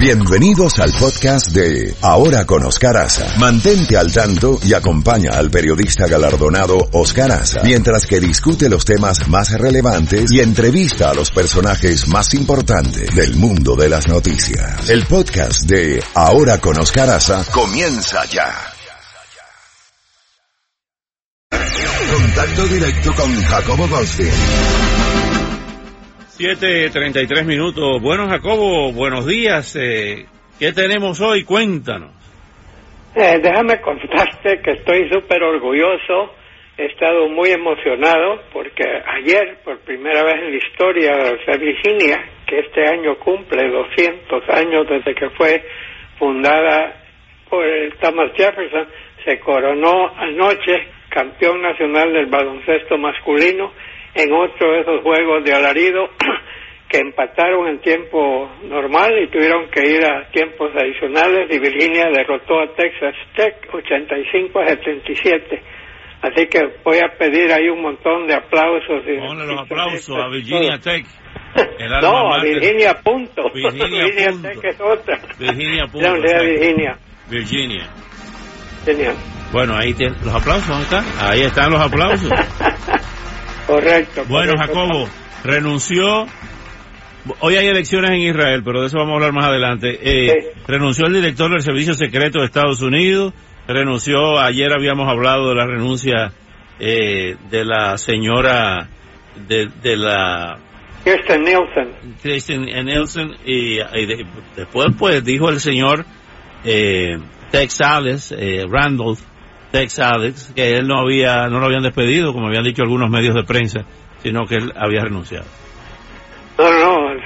Bienvenidos al podcast de Ahora con Oscar Aza. Mantente al tanto y acompaña al periodista galardonado Oscar Aza mientras que discute los temas más relevantes y entrevista a los personajes más importantes del mundo de las noticias. El podcast de Ahora con Oscar Aza comienza ya. Contacto directo con Jacobo Goldstein. 7.33 minutos. Bueno, Jacobo, buenos días. Eh, ¿Qué tenemos hoy? Cuéntanos. Eh, déjame contarte que estoy súper orgulloso. He estado muy emocionado porque ayer, por primera vez en la historia de Virginia, que este año cumple 200 años desde que fue fundada por Thomas Jefferson, se coronó anoche campeón nacional del baloncesto masculino en otro de esos juegos de alarido que empataron en tiempo normal y tuvieron que ir a tiempos adicionales y Virginia derrotó a Texas Tech 85 a 77. Así que voy a pedir ahí un montón de aplausos. Y, Ponle los aplausos a Virginia Tech. no, a Virginia punto. Virginia, punto. Tech es otra. Virginia punto. Virginia. Virginia. Genial. Bueno, ahí tienen los aplausos, ¿dónde están? Ahí están los aplausos. correcto. Bueno, correcto. Jacobo, renunció. Hoy hay elecciones en Israel, pero de eso vamos a hablar más adelante. Eh, Sí. Renunció el director del Servicio Secreto de Estados Unidos. Renunció, ayer habíamos hablado de la renuncia eh, de la señora, de, de la Kirsten Nielsen. Kristen Nielsen y, y de- después pues dijo el señor eh, Tex Alex, eh, Randolph Tex Alex, que él no había, no lo habían despedido, como habían dicho algunos medios de prensa, sino que él había renunciado.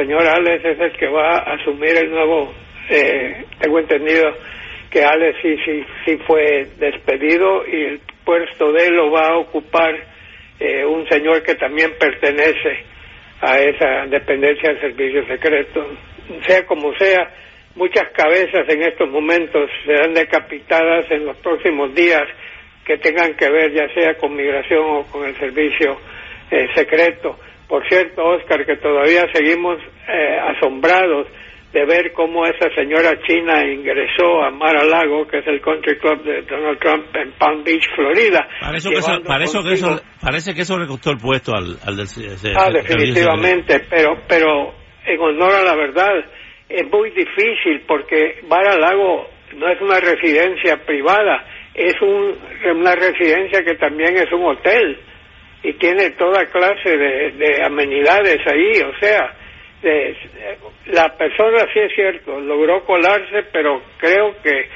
Señor Alex es el que va a asumir el nuevo. Eh, tengo entendido que Alex sí, sí, sí fue despedido y el puesto de él lo va a ocupar eh, un señor que también pertenece a esa dependencia del servicio secreto. Sea como sea, muchas cabezas en estos momentos serán decapitadas en los próximos días que tengan que ver ya sea con migración o con el servicio eh, secreto. Por cierto, Oscar, que todavía seguimos eh, asombrados de ver cómo esa señora china ingresó a Mar a Lago, que es el country club de Donald Trump en Palm Beach, Florida. Parece que eso, llevando parece que eso, consigo- parece que eso le costó el puesto al, del Ah, definitivamente, pero, pero en honor a la verdad, es muy difícil porque Mar a Lago no es una residencia privada, es un, una residencia que también es un hotel y tiene toda clase de, de amenidades ahí, o sea, de- la persona sí es cierto, logró colarse, pero creo que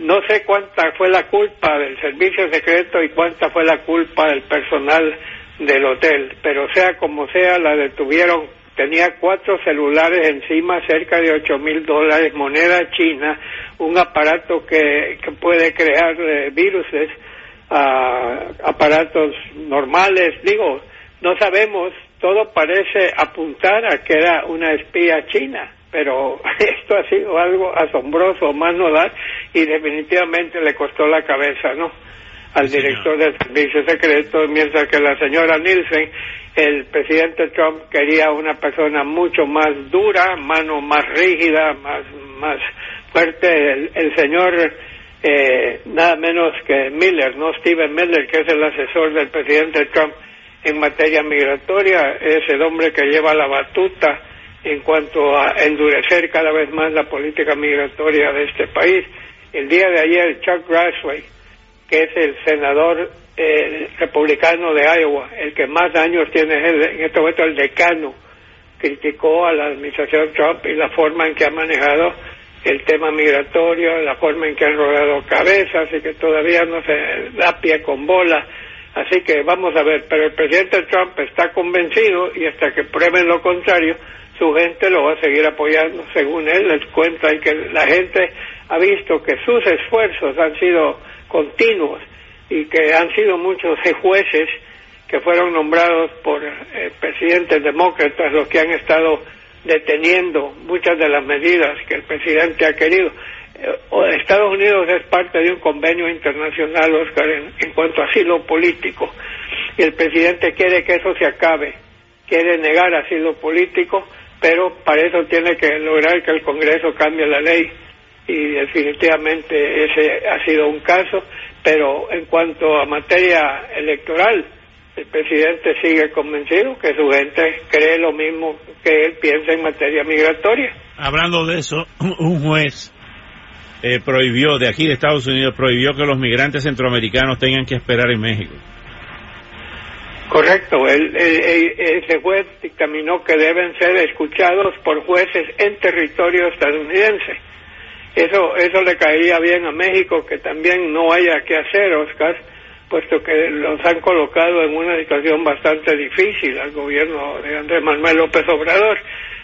no sé cuánta fue la culpa del servicio secreto y cuánta fue la culpa del personal del hotel, pero sea como sea, la detuvieron. Tenía cuatro celulares encima, cerca de ocho mil dólares, moneda china, un aparato que, que puede crear eh, viruses, a aparatos normales. Digo, no sabemos, todo parece apuntar a que era una espía china, pero esto ha sido algo asombroso, más no dar, y definitivamente le costó la cabeza, ¿no? Al Sí, director del servicio secreto, mientras que la señora Nielsen, el presidente Trump quería una persona mucho más dura, mano más rígida, más, más fuerte. El, el señor, eh, nada menos que Miller, ¿no? Steven Miller, que es el asesor del presidente Trump en materia migratoria, es el hombre que lleva la batuta en cuanto a endurecer cada vez más la política migratoria de este país. El día de ayer, Chuck Grassley, que es el senador eh, republicano de Iowa, el que más años tiene, en este momento el decano, criticó a la administración Trump y la forma en que ha manejado el tema migratorio, la forma en que han rodado cabezas y que todavía no se da pie con bola. Así que vamos a ver, pero el presidente Trump está convencido y hasta que prueben lo contrario, su gente lo va a seguir apoyando. Según él, les cuenta y que la gente ha visto que sus esfuerzos han sido continuos y que han sido muchos jueces que fueron nombrados por eh, presidentes demócratas los que han estado deteniendo muchas de las medidas que el presidente ha querido. Eh, Estados Unidos es parte de un convenio internacional, Oscar, en, en cuanto a asilo político, y el presidente quiere que eso se acabe, quiere negar asilo político pero para eso tiene que lograr que el Congreso cambie la ley. Y definitivamente ese ha sido un caso, pero en cuanto a materia electoral, el presidente sigue convencido que su gente cree lo mismo que él piensa en materia migratoria. Hablando de eso, un juez eh, prohibió, de aquí de Estados Unidos, prohibió que los migrantes centroamericanos tengan que esperar en México. Correcto, él, ese juez dictaminó que deben ser escuchados por jueces en territorio estadounidense. Eso, eso le caería bien a México, que también no haya que hacer, Oscar, puesto que los han colocado en una situación bastante difícil al gobierno de Andrés Manuel López Obrador.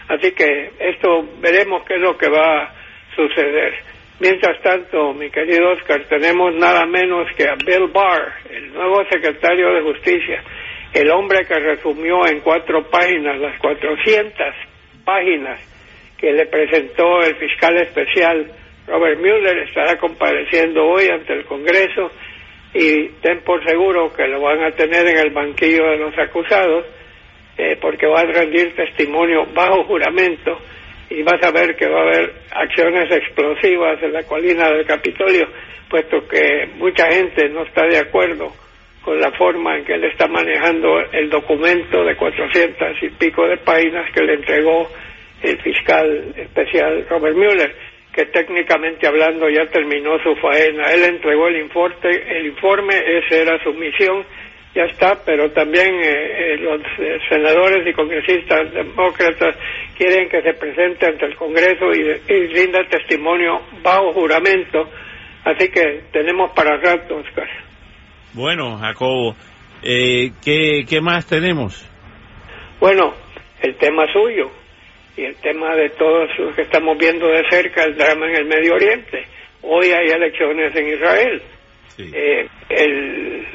Así que esto veremos qué es lo que va a suceder. Mientras tanto, mi querido Oscar, tenemos nada menos que a Bill Barr, el nuevo secretario de Justicia, el hombre que resumió en cuatro páginas las 400 páginas que le presentó el fiscal especial Robert Mueller, estará compareciendo hoy ante el Congreso y ten por seguro que lo van a tener en el banquillo de los acusados eh, porque va a rendir testimonio bajo juramento y vas a ver que va a haber acciones explosivas en la colina del Capitolio, puesto que mucha gente no está de acuerdo con la forma en que él está manejando el documento de 400 y pico de páginas que le entregó el fiscal especial Robert Mueller que técnicamente hablando ya terminó su faena. Él entregó el informe, el informe, esa era su misión, ya está, pero también eh, eh, los eh, senadores y congresistas demócratas quieren que se presente ante el Congreso y, y rinda testimonio bajo juramento, así que tenemos para rato, Oscar. Bueno, Jacobo, ¿qué, ¿qué más tenemos? Bueno, el tema suyo, y el tema de todos los que estamos viendo de cerca, el drama en el Medio Oriente. Hoy hay elecciones en Israel. Eh, el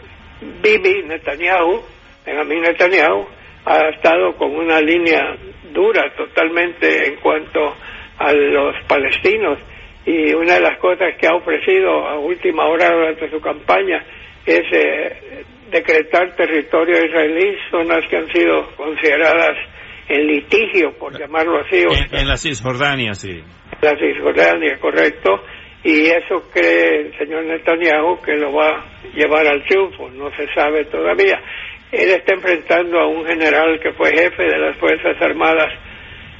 Bibi Netanyahu, Benjamin Netanyahu, ha estado con una línea dura totalmente en cuanto a los palestinos y una de las cosas que ha ofrecido a última hora durante su campaña es eh, decretar territorio israelí, zonas que han sido consideradas en litigio, por llamarlo así. En, la Cisjordania, sí. La Cisjordania, correcto. Y eso cree el señor Netanyahu que lo va a llevar al triunfo, no se sabe todavía. Él está enfrentando a un general que fue jefe de las Fuerzas Armadas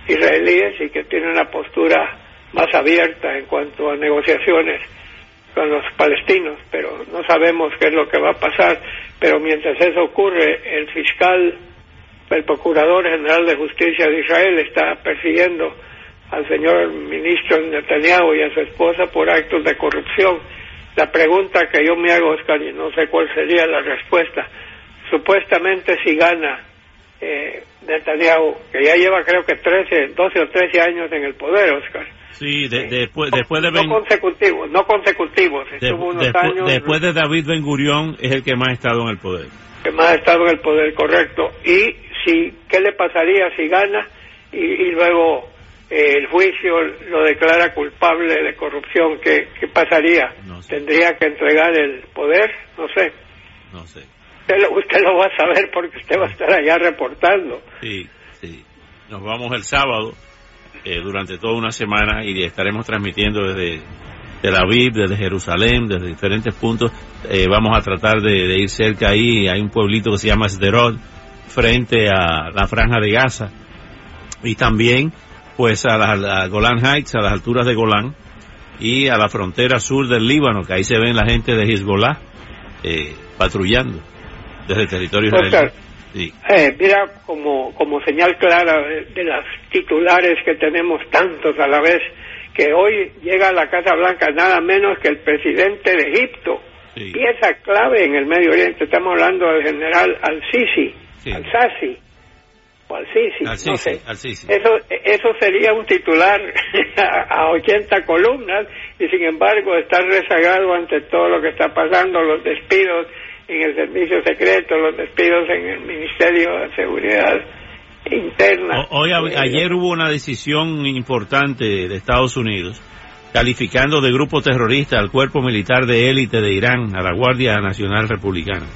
israelíes y que tiene una postura más abierta en cuanto a negociaciones con los palestinos, pero no sabemos qué es lo que va a pasar. Pero mientras eso ocurre, el fiscal el Procurador General de Justicia de Israel está persiguiendo al señor ministro Netanyahu y a su esposa por actos de corrupción. La pregunta que yo me hago, Oscar, y no sé cuál sería la respuesta, supuestamente si gana eh, Netanyahu, que ya lleva creo que 13, 12 o 13 años en el poder, Oscar. Sí, después, después de... No consecutivos, no consecutivos. después de David Ben Gurión es el que más ha estado en el poder. Que más ha estado en el poder, correcto. Y si qué le pasaría si gana y, luego eh, el juicio lo declara culpable de corrupción, ¿qué, pasaría? ¿Tendría que entregar el poder? No sé. No sé. Usted lo, va a saber porque usted va a estar allá reportando. Sí, sí. Nos vamos el sábado eh, durante toda una semana y estaremos transmitiendo desde Tel Aviv, desde Jerusalén, desde diferentes puntos. Eh, vamos a tratar de, de, ir cerca ahí. Hay un pueblito que se llama Sderot, frente a la franja de Gaza. Y también pues a la, Golan Heights, a las alturas de Golán y a la frontera sur del Líbano, que ahí se ven la gente de Hezbollah eh, patrullando desde el territorio israelí. Eh, mira como, como señal clara de, las titulares que tenemos tantos a la vez, que hoy llega a la Casa Blanca nada menos que el presidente de Egipto, pieza clave en el Medio Oriente, estamos hablando del general Al-Sisi, al Sasi o al Sisi, no sé. Eso, eso sería un titular a, 80 columnas y sin embargo está rezagado ante todo lo que está pasando, los despidos en el servicio secreto, los despidos en el Ministerio de Seguridad Interna. hoy, ayer hubo una decisión importante de Estados Unidos calificando de grupo terrorista al cuerpo militar de élite de Irán, a la Guardia Nacional Republicana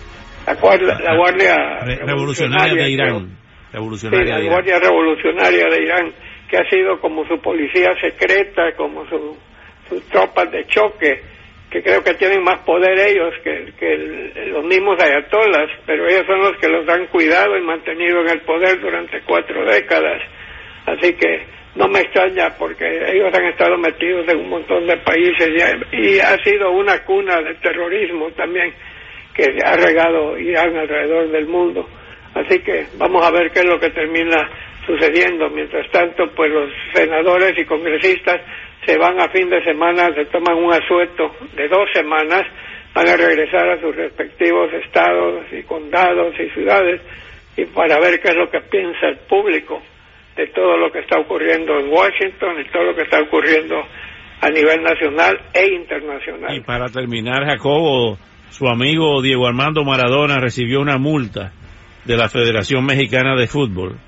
la, Guardia, Revolucionaria, de Irán. Revolucionaria la Guardia Revolucionaria de Irán, que ha sido como su policía secreta, como su, sus tropas de choque, que creo que tienen más poder ellos que, que los mismos ayatolas, pero ellos son los que los han cuidado y mantenido en el poder durante cuatro décadas. Así que no me extraña porque ellos han estado metidos en un montón de países y, y ha sido una cuna de terrorismo también que ha regado Irán alrededor del mundo. Así que vamos a ver qué es lo que termina sucediendo. Mientras tanto, pues los senadores y congresistas se van a fin de semana, se toman un asueto de dos semanas, van a regresar a sus respectivos estados y condados y ciudades y para ver qué es lo que piensa el público de todo lo que está ocurriendo en Washington y todo lo que está ocurriendo a nivel nacional e internacional. Y para terminar, Jacobo, su amigo Diego Armando Maradona recibió una multa de la Federación Mexicana de Fútbol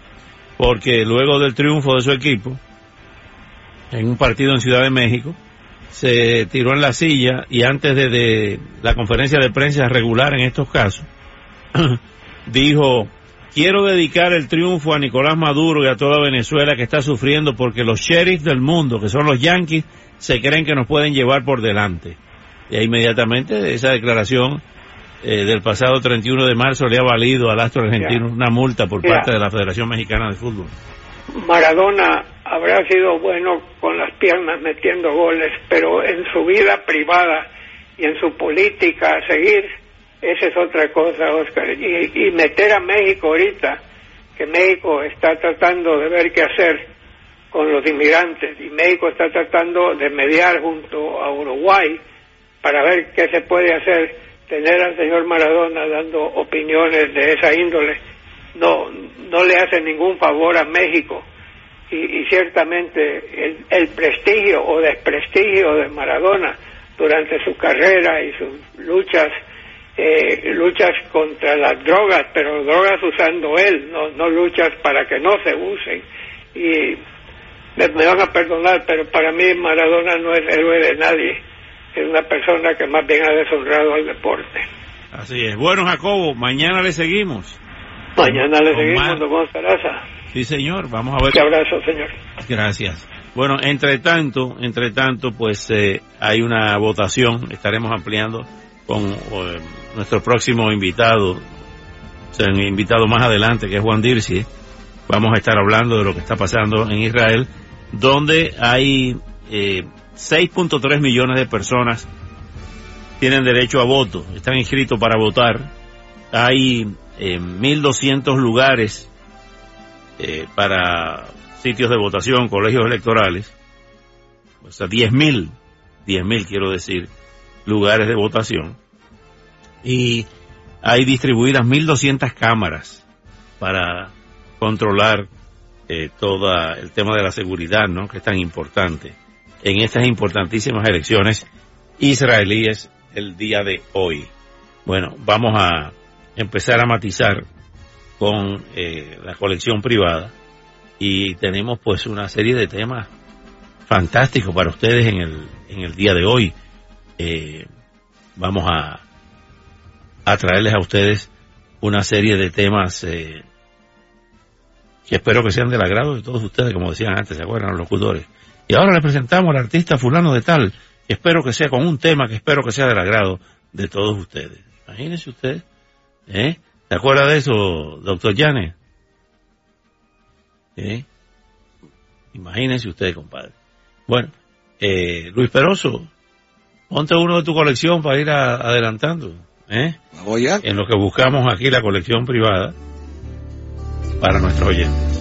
porque luego del triunfo de su equipo en un partido en Ciudad de México se tiró en la silla y antes de, la conferencia de prensa regular en estos casos dijo quiero dedicar el triunfo a Nicolás Maduro y a toda Venezuela que está sufriendo porque los sheriffs del mundo que son los yanquis se creen que nos pueden llevar por delante y inmediatamente esa declaración eh, del pasado 31 de marzo le ha valido al astro argentino una multa por parte de la Federación Mexicana de Fútbol. Maradona habrá sido bueno con las piernas metiendo goles, pero en su vida privada y en su política a seguir, esa es otra cosa, Oscar. Y, y meter a México ahorita, que México está tratando de ver qué hacer con los inmigrantes y México está tratando de mediar junto a Uruguay para ver qué se puede hacer tener al señor Maradona dando opiniones de esa índole no no le hace ningún favor a México. Y, ciertamente el, prestigio o desprestigio de Maradona durante su carrera y sus luchas eh, luchas contra las drogas pero drogas usando él no no luchas para que no se usen. Y me van a perdonar pero para mí Maradona no es héroe de nadie es una persona que más bien ha deshonrado al deporte. Así es. Bueno, Jacobo, mañana le seguimos. Mañana le seguimos, don Sí, señor. Vamos a ver. Un abrazo, señor. Gracias. Bueno, entre tanto, entre tanto, pues eh, hay una votación. Estaremos ampliando con eh, nuestro próximo invitado, o sea, un invitado más adelante, que es Juan Dirci. Vamos a estar hablando de lo que está pasando en Israel, donde hay eh, 6.3 millones de personas tienen derecho a voto, están inscritos para votar. Hay 1.200 eh, lugares eh, para sitios de votación, colegios electorales. O sea, 10.000, 10.000 quiero decir, lugares de votación. Y hay distribuidas 1.200 cámaras para controlar eh, todo el tema de la seguridad, ¿no? Que es tan importante en estas importantísimas elecciones israelíes el día de hoy. Bueno, vamos a empezar a matizar con eh, la colección privada y tenemos pues una serie de temas fantásticos para ustedes en el, en el día de hoy. Eh, vamos a, a traerles a ustedes una serie de temas eh, que espero que sean del agrado de todos ustedes, como decían antes, ¿se acuerdan los locutores? Y ahora le presentamos al artista fulano de tal, que espero que sea con un tema que espero que sea del agrado de todos ustedes. Imagínense usted, ¿eh? ¿Se acuerda de eso, doctor Llanes? ¿Eh? Imagínense usted, compadre. Bueno, eh, Luis Peroso, ponte uno de tu colección para ir adelantando. ¿eh? En lo que buscamos aquí la colección privada para nuestros oyentes.